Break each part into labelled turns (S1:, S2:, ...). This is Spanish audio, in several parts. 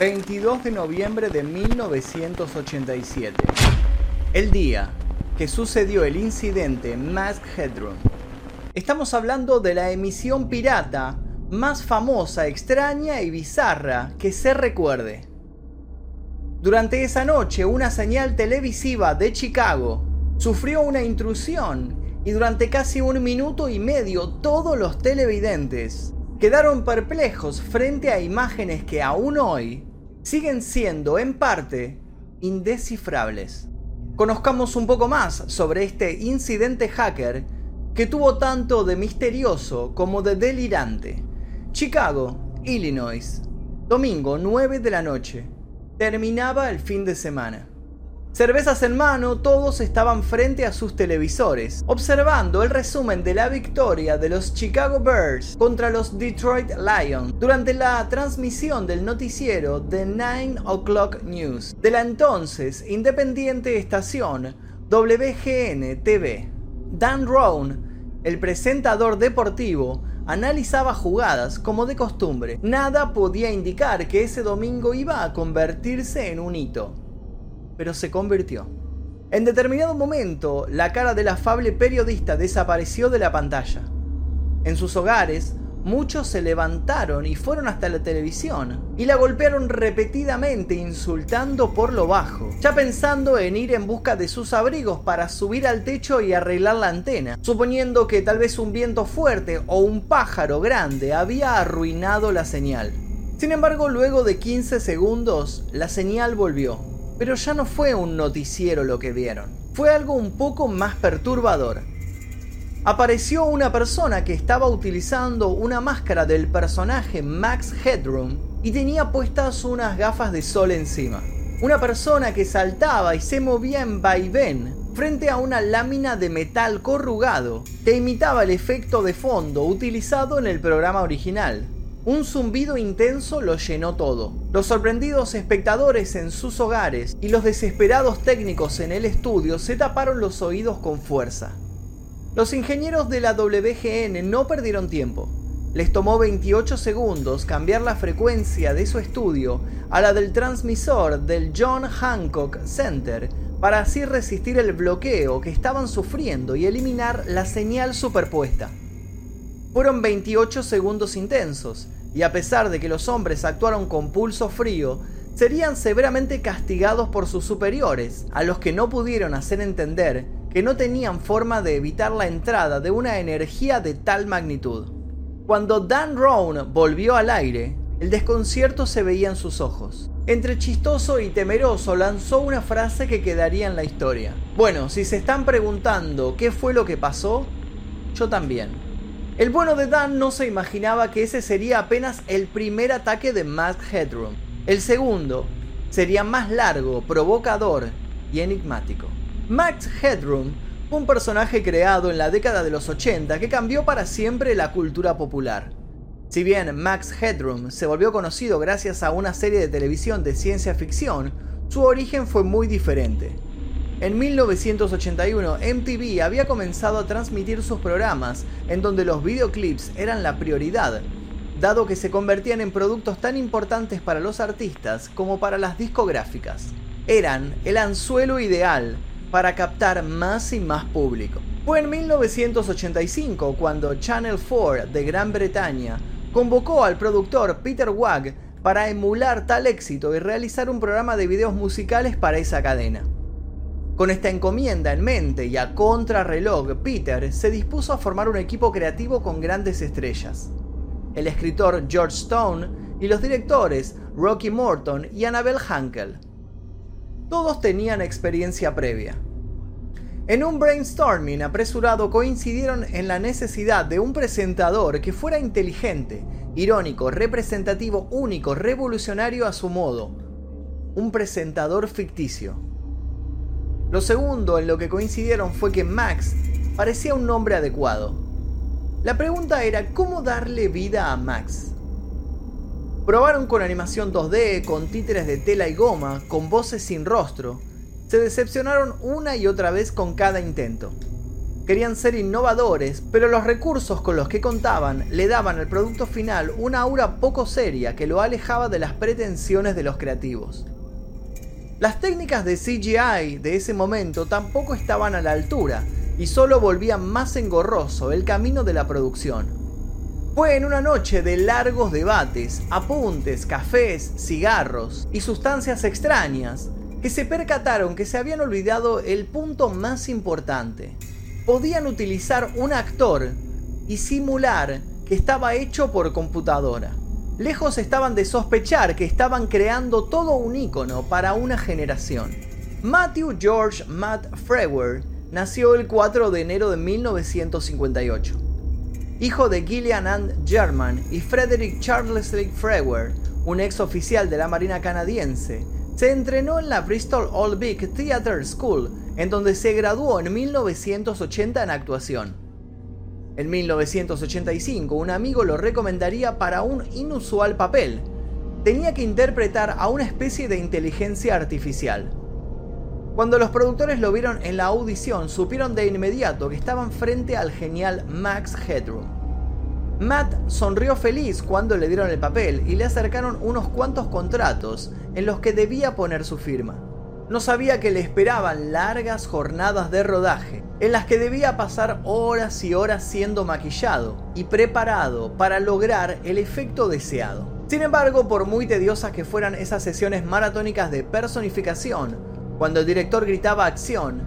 S1: 22 de noviembre de 1987. El día que sucedió el incidente Mask Headroom. Estamos hablando de la emisión pirata más famosa, extraña y bizarra que se recuerde. Durante esa noche, una señal televisiva de Chicago sufrió una intrusión y durante casi un minuto y medio todos los televidentes quedaron perplejos frente a imágenes que aún hoy siguen siendo en parte indescifrables. Conozcamos un poco más sobre este incidente hacker que tuvo tanto de misterioso como de delirante. Chicago, Illinois, domingo 9 de la noche. Terminaba el fin de semana. Cervezas en mano, todos estaban frente a sus televisores, observando el resumen de la victoria de los Chicago Bears contra los Detroit Lions durante la transmisión del noticiero The 9 O'Clock News de la entonces independiente estación WGN TV. Dan Rohn, el presentador deportivo, analizaba jugadas como de costumbre. Nada podía indicar que ese domingo iba a convertirse en un hito pero se convirtió. En determinado momento, la cara del afable periodista desapareció de la pantalla. En sus hogares, muchos se levantaron y fueron hasta la televisión y la golpearon repetidamente insultando por lo bajo, ya pensando en ir en busca de sus abrigos para subir al techo y arreglar la antena, suponiendo que tal vez un viento fuerte o un pájaro grande había arruinado la señal. Sin embargo, luego de 15 segundos, la señal volvió pero ya no fue un noticiero lo que vieron, fue algo un poco más perturbador. Apareció una persona que estaba utilizando una máscara del personaje Max Headroom y tenía puestas unas gafas de sol encima. Una persona que saltaba y se movía en vaivén frente a una lámina de metal corrugado que imitaba el efecto de fondo utilizado en el programa original. Un zumbido intenso lo llenó todo. Los sorprendidos espectadores en sus hogares y los desesperados técnicos en el estudio se taparon los oídos con fuerza. Los ingenieros de la WGN no perdieron tiempo. Les tomó 28 segundos cambiar la frecuencia de su estudio a la del transmisor del John Hancock Center para así resistir el bloqueo que estaban sufriendo y eliminar la señal superpuesta. Fueron 28 segundos intensos, y a pesar de que los hombres actuaron con pulso frío, serían severamente castigados por sus superiores, a los que no pudieron hacer entender que no tenían forma de evitar la entrada de una energía de tal magnitud. Cuando Dan Rohn volvió al aire, el desconcierto se veía en sus ojos. Entre chistoso y temeroso lanzó una frase que quedaría en la historia. Bueno, si se están preguntando qué fue lo que pasó, yo también. El bueno de Dan no se imaginaba que ese sería apenas el primer ataque de Matt Headroom. El segundo sería más largo, provocador y enigmático. Max Headroom un personaje creado en la década de los 80 que cambió para siempre la cultura popular. Si bien Max Headroom se volvió conocido gracias a una serie de televisión de ciencia ficción, su origen fue muy diferente. En 1981, MTV había comenzado a transmitir sus programas en donde los videoclips eran la prioridad, dado que se convertían en productos tan importantes para los artistas como para las discográficas. Eran el anzuelo ideal para captar más y más público. Fue en 1985 cuando Channel 4 de Gran Bretaña convocó al productor Peter Wagg para emular tal éxito y realizar un programa de videos musicales para esa cadena. Con esta encomienda en mente y a contrarreloj, Peter se dispuso a formar un equipo creativo con grandes estrellas. El escritor George Stone y los directores Rocky Morton y Annabel Hankel. Todos tenían experiencia previa. En un brainstorming apresurado coincidieron en la necesidad de un presentador que fuera inteligente, irónico, representativo, único, revolucionario a su modo. Un presentador ficticio. Lo segundo en lo que coincidieron fue que Max parecía un nombre adecuado. La pregunta era cómo darle vida a Max. Probaron con animación 2D, con títeres de tela y goma, con voces sin rostro. Se decepcionaron una y otra vez con cada intento. Querían ser innovadores, pero los recursos con los que contaban le daban al producto final una aura poco seria que lo alejaba de las pretensiones de los creativos. Las técnicas de CGI de ese momento tampoco estaban a la altura y solo volvían más engorroso el camino de la producción. Fue en una noche de largos debates, apuntes, cafés, cigarros y sustancias extrañas que se percataron que se habían olvidado el punto más importante. Podían utilizar un actor y simular que estaba hecho por computadora. Lejos estaban de sospechar que estaban creando todo un icono para una generación. Matthew George Matt Frewer nació el 4 de enero de 1958. Hijo de Gillian Ann German y Frederick Charles Lee Frewer, un ex oficial de la Marina canadiense, se entrenó en la Bristol Old Vic Theatre School, en donde se graduó en 1980 en actuación. En 1985, un amigo lo recomendaría para un inusual papel. Tenía que interpretar a una especie de inteligencia artificial. Cuando los productores lo vieron en la audición, supieron de inmediato que estaban frente al genial Max Headroom. Matt sonrió feliz cuando le dieron el papel y le acercaron unos cuantos contratos en los que debía poner su firma. No sabía que le esperaban largas jornadas de rodaje, en las que debía pasar horas y horas siendo maquillado y preparado para lograr el efecto deseado. Sin embargo, por muy tediosas que fueran esas sesiones maratónicas de personificación, cuando el director gritaba acción,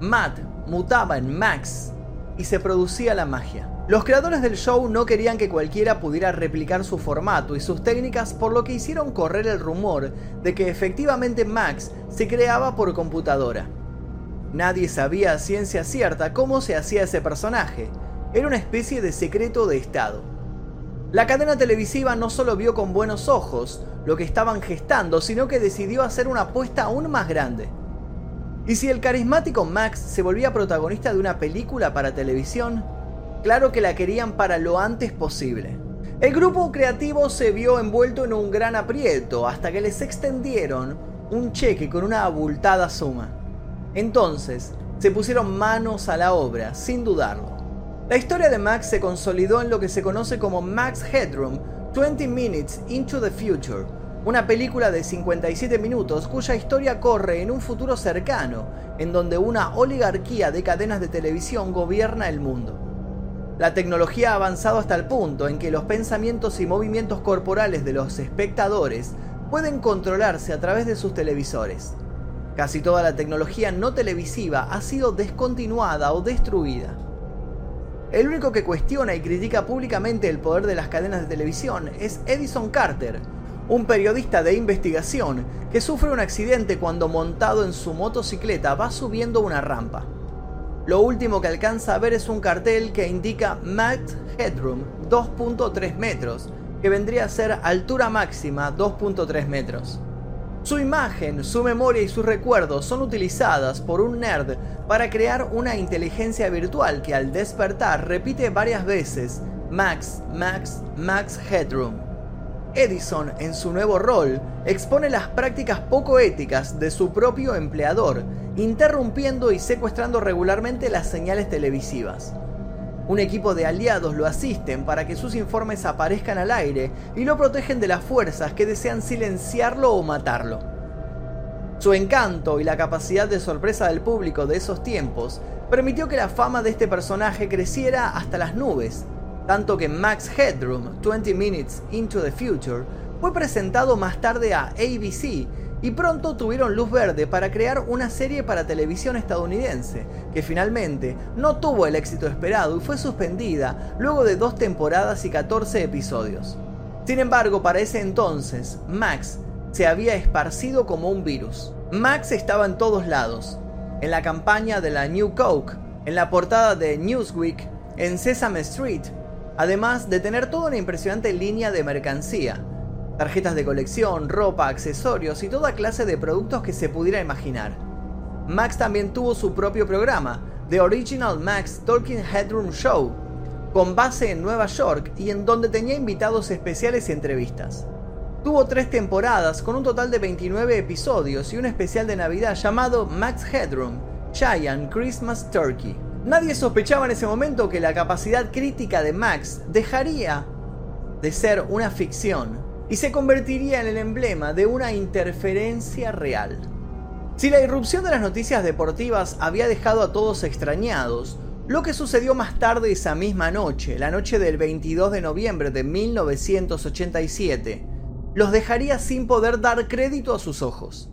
S1: Matt mutaba en Max y se producía la magia. Los creadores del show no querían que cualquiera pudiera replicar su formato y sus técnicas, por lo que hicieron correr el rumor de que efectivamente Max se creaba por computadora. Nadie sabía a ciencia cierta cómo se hacía ese personaje, era una especie de secreto de Estado. La cadena televisiva no solo vio con buenos ojos lo que estaban gestando, sino que decidió hacer una apuesta aún más grande. Y si el carismático Max se volvía protagonista de una película para televisión, Claro que la querían para lo antes posible. El grupo creativo se vio envuelto en un gran aprieto hasta que les extendieron un cheque con una abultada suma. Entonces, se pusieron manos a la obra, sin dudarlo. La historia de Max se consolidó en lo que se conoce como Max Headroom 20 Minutes into the Future, una película de 57 minutos cuya historia corre en un futuro cercano, en donde una oligarquía de cadenas de televisión gobierna el mundo. La tecnología ha avanzado hasta el punto en que los pensamientos y movimientos corporales de los espectadores pueden controlarse a través de sus televisores. Casi toda la tecnología no televisiva ha sido descontinuada o destruida. El único que cuestiona y critica públicamente el poder de las cadenas de televisión es Edison Carter, un periodista de investigación que sufre un accidente cuando montado en su motocicleta va subiendo una rampa. Lo último que alcanza a ver es un cartel que indica Max Headroom 2.3 metros, que vendría a ser altura máxima 2.3 metros. Su imagen, su memoria y sus recuerdos son utilizadas por un nerd para crear una inteligencia virtual que al despertar repite varias veces Max, Max, Max Headroom. Edison, en su nuevo rol, expone las prácticas poco éticas de su propio empleador, interrumpiendo y secuestrando regularmente las señales televisivas. Un equipo de aliados lo asisten para que sus informes aparezcan al aire y lo protegen de las fuerzas que desean silenciarlo o matarlo. Su encanto y la capacidad de sorpresa del público de esos tiempos permitió que la fama de este personaje creciera hasta las nubes tanto que Max Headroom 20 Minutes into the Future fue presentado más tarde a ABC y pronto tuvieron luz verde para crear una serie para televisión estadounidense, que finalmente no tuvo el éxito esperado y fue suspendida luego de dos temporadas y 14 episodios. Sin embargo, para ese entonces, Max se había esparcido como un virus. Max estaba en todos lados, en la campaña de la New Coke, en la portada de Newsweek, en Sesame Street, además de tener toda una impresionante línea de mercancía, tarjetas de colección, ropa, accesorios y toda clase de productos que se pudiera imaginar. Max también tuvo su propio programa, The Original Max Talking Headroom Show, con base en Nueva York y en donde tenía invitados especiales y entrevistas. Tuvo tres temporadas con un total de 29 episodios y un especial de Navidad llamado Max Headroom Giant Christmas Turkey. Nadie sospechaba en ese momento que la capacidad crítica de Max dejaría de ser una ficción y se convertiría en el emblema de una interferencia real. Si la irrupción de las noticias deportivas había dejado a todos extrañados, lo que sucedió más tarde esa misma noche, la noche del 22 de noviembre de 1987, los dejaría sin poder dar crédito a sus ojos.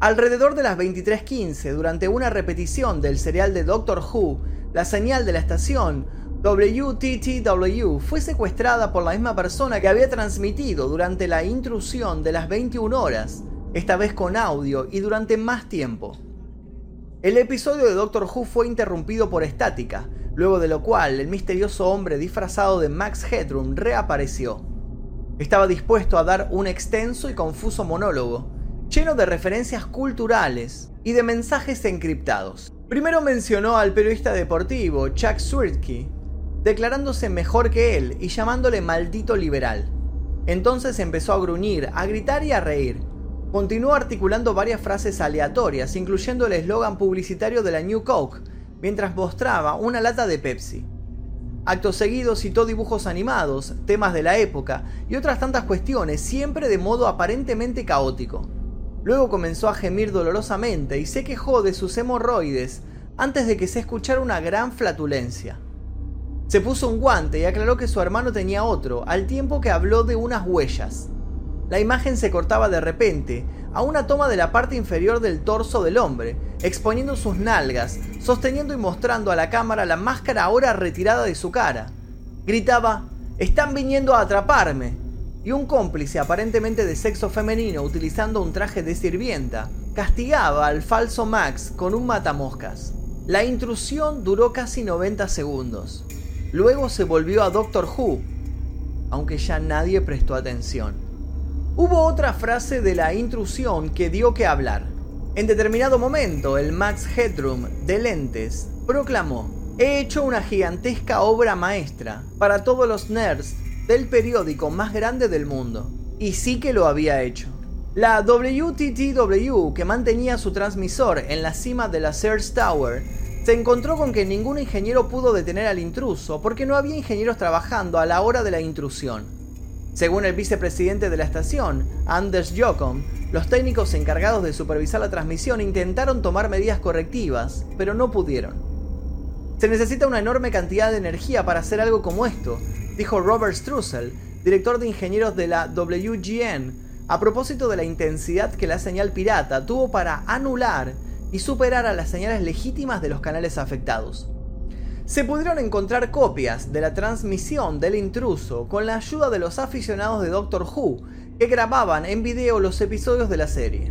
S1: Alrededor de las 23:15, durante una repetición del serial de Doctor Who, la señal de la estación WTTW fue secuestrada por la misma persona que había transmitido durante la intrusión de las 21 horas, esta vez con audio y durante más tiempo. El episodio de Doctor Who fue interrumpido por estática, luego de lo cual el misterioso hombre disfrazado de Max Headroom reapareció. Estaba dispuesto a dar un extenso y confuso monólogo, lleno de referencias culturales y de mensajes encriptados. Primero mencionó al periodista deportivo Chuck Swirtke, declarándose mejor que él y llamándole maldito liberal. Entonces empezó a gruñir, a gritar y a reír, Continuó articulando varias frases aleatorias, incluyendo el eslogan publicitario de la New Coke, mientras mostraba una lata de Pepsi. Acto seguido citó dibujos animados, temas de la época y otras tantas cuestiones, siempre de modo aparentemente caótico. Luego comenzó a gemir dolorosamente y se quejó de sus hemorroides antes de que se escuchara una gran flatulencia. Se puso un guante y aclaró que su hermano tenía otro, al tiempo que habló de unas huellas. La imagen se cortaba de repente a una toma de la parte inferior del torso del hombre, exponiendo sus nalgas, sosteniendo y mostrando a la cámara la máscara ahora retirada de su cara. Gritaba, están viniendo a atraparme. Y un cómplice aparentemente de sexo femenino utilizando un traje de sirvienta, castigaba al falso Max con un matamoscas. La intrusión duró casi 90 segundos. Luego se volvió a Doctor Who, aunque ya nadie prestó atención. Hubo otra frase de la intrusión que dio que hablar. En determinado momento, el Max Headroom de lentes proclamó, he hecho una gigantesca obra maestra para todos los nerds del periódico más grande del mundo. Y sí que lo había hecho. La WTTW, que mantenía su transmisor en la cima de la Sears Tower, se encontró con que ningún ingeniero pudo detener al intruso porque no había ingenieros trabajando a la hora de la intrusión. Según el vicepresidente de la estación, Anders Jokom, los técnicos encargados de supervisar la transmisión intentaron tomar medidas correctivas, pero no pudieron. Se necesita una enorme cantidad de energía para hacer algo como esto, dijo Robert Strussel, director de ingenieros de la WGN, a propósito de la intensidad que la señal pirata tuvo para anular y superar a las señales legítimas de los canales afectados se pudieron encontrar copias de la transmisión del intruso con la ayuda de los aficionados de Doctor Who que grababan en video los episodios de la serie.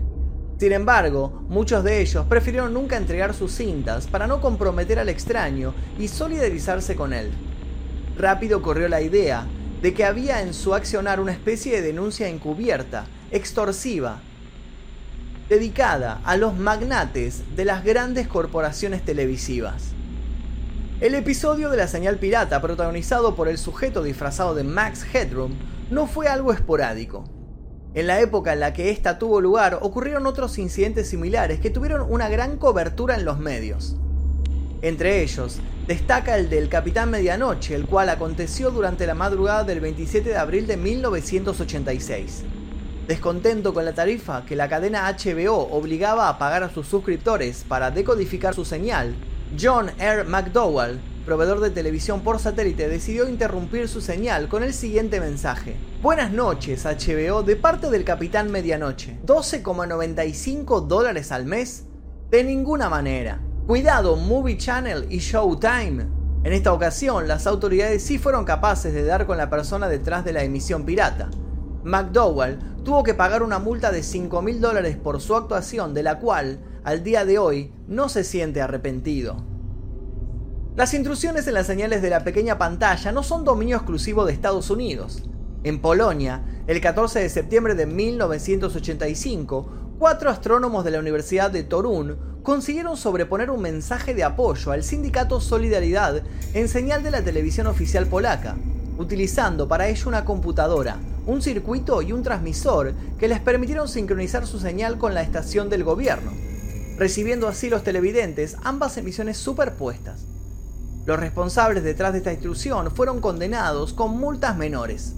S1: Sin embargo, muchos de ellos prefirieron nunca entregar sus cintas para no comprometer al extraño y solidarizarse con él. Rápido corrió la idea de que había en su accionar una especie de denuncia encubierta, extorsiva, dedicada a los magnates de las grandes corporaciones televisivas. El episodio de la señal pirata, protagonizado por el sujeto disfrazado de Max Headroom, no fue algo esporádico. En la época en la que esta tuvo lugar, ocurrieron otros incidentes similares que tuvieron una gran cobertura en los medios. Entre ellos, destaca el del Capitán Medianoche, el cual aconteció durante la madrugada del 27 de abril de 1986. Descontento con la tarifa que la cadena HBO obligaba a pagar a sus suscriptores para decodificar su señal, John R. McDowell, proveedor de televisión por satélite, decidió interrumpir su señal con el siguiente mensaje. Buenas noches, HBO, de parte del Capitán Medianoche. ¿12,95 dólares al mes? De ninguna manera. Cuidado, Movie Channel y Showtime. En esta ocasión, las autoridades sí fueron capaces de dar con la persona detrás de la emisión pirata. McDowell tuvo que pagar una multa de 5 mil dólares por su actuación, de la cual al día de hoy no se siente arrepentido. Las intrusiones en las señales de la pequeña pantalla no son dominio exclusivo de Estados Unidos. En Polonia, el 14 de septiembre de 1985, cuatro astrónomos de la Universidad de Torun consiguieron sobreponer un mensaje de apoyo al sindicato Solidaridad en señal de la televisión oficial polaca, utilizando para ello una computadora, un circuito y un transmisor que les permitieron sincronizar su señal con la estación del gobierno. recibiendo así los televidentes ambas emisiones superpuestas. Los responsables detrás de esta intrusión fueron condenados con multas menores.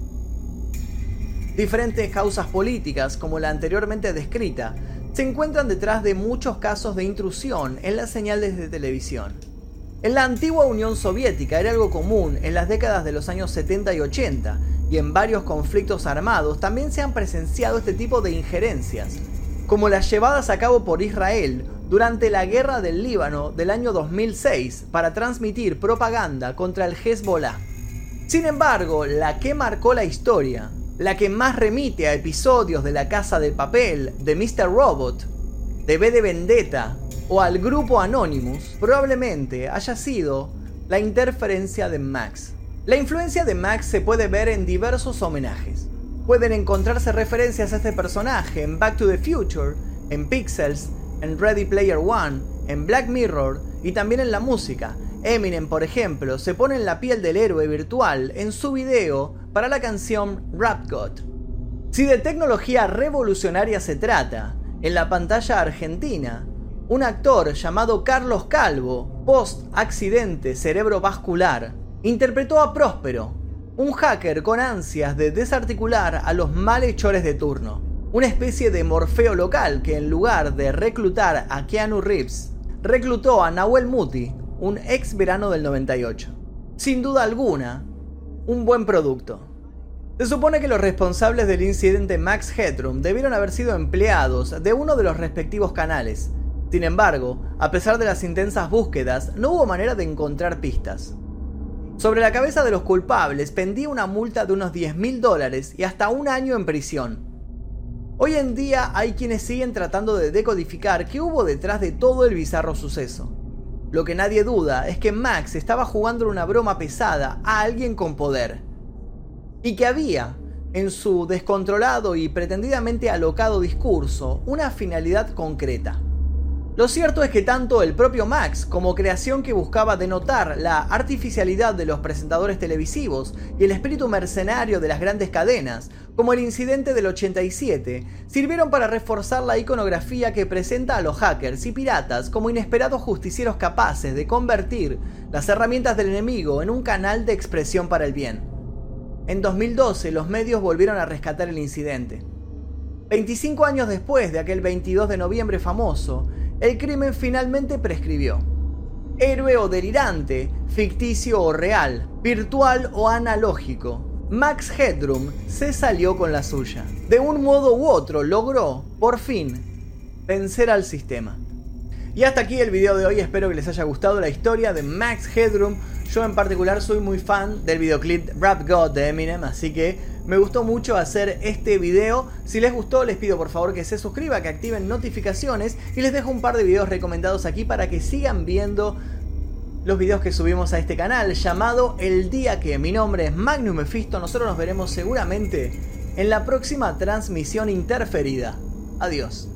S1: Diferentes causas políticas, como la anteriormente descrita, se encuentran detrás de muchos casos de intrusión en las señales de televisión. En la antigua Unión Soviética era algo común en las décadas de los años 70 y 80, y en varios conflictos armados también se han presenciado este tipo de injerencias, como las llevadas a cabo por Israel durante la guerra del Líbano del año 2006 para transmitir propaganda contra el Hezbollah. Sin embargo, la que marcó la historia, la que más remite a episodios de La Casa de Papel, de Mr. Robot, de B de Vendetta o al grupo Anonymous, probablemente haya sido la interferencia de Max. La influencia de Max se puede ver en diversos homenajes. Pueden encontrarse referencias a este personaje en Back to the Future, en Pixels, en Ready Player One, en Black Mirror y también en la música. Eminem, por ejemplo, se pone en la piel del héroe virtual en su video para la canción Rap God. Si de tecnología revolucionaria se trata, en la pantalla argentina, un actor llamado Carlos Calvo, post-accidente cerebrovascular, interpretó a Próspero, un hacker con ansias de desarticular a los malhechores de turno una especie de Morfeo local que en lugar de reclutar a Keanu Reeves, reclutó a Nahuel Muti, un ex verano del 98. Sin duda alguna, un buen producto. Se supone que los responsables del incidente Max Headroom debieron haber sido empleados de uno de los respectivos canales. Sin embargo, a pesar de las intensas búsquedas, no hubo manera de encontrar pistas. Sobre la cabeza de los culpables pendía una multa de unos 10 mil dólares y hasta un año en prisión, Hoy en día hay quienes siguen tratando de decodificar qué hubo detrás de todo el bizarro suceso. Lo que nadie duda es que Max estaba jugando una broma pesada a alguien con poder. Y que había, en su descontrolado y pretendidamente alocado discurso, una finalidad concreta. Lo cierto es que tanto el propio Max como creación que buscaba denotar la artificialidad de los presentadores televisivos y el espíritu mercenario de las grandes cadenas, como el incidente del 87, sirvieron para reforzar la iconografía que presenta a los hackers y piratas como inesperados justicieros capaces de convertir las herramientas del enemigo en un canal de expresión para el bien. En 2012 los medios volvieron a rescatar el incidente. 25 años después de aquel 22 de noviembre famoso, el crimen finalmente prescribió. Héroe o delirante, ficticio o real, virtual o analógico, Max Headroom se salió con la suya. De un modo u otro logró, por fin, vencer al sistema. Y hasta aquí el video de hoy, espero que les haya gustado la historia de Max Headroom. Yo en particular soy muy fan del videoclip Rap God de Eminem, así que me gustó mucho hacer este video. Si les gustó, les pido por favor que se suscriban, que activen notificaciones y les dejo un par de videos recomendados aquí para que sigan viendo los videos que subimos a este canal llamado El Día que. Mi nombre es Magnum Mephisto. Nosotros nos veremos seguramente en la próxima transmisión interferida. Adiós.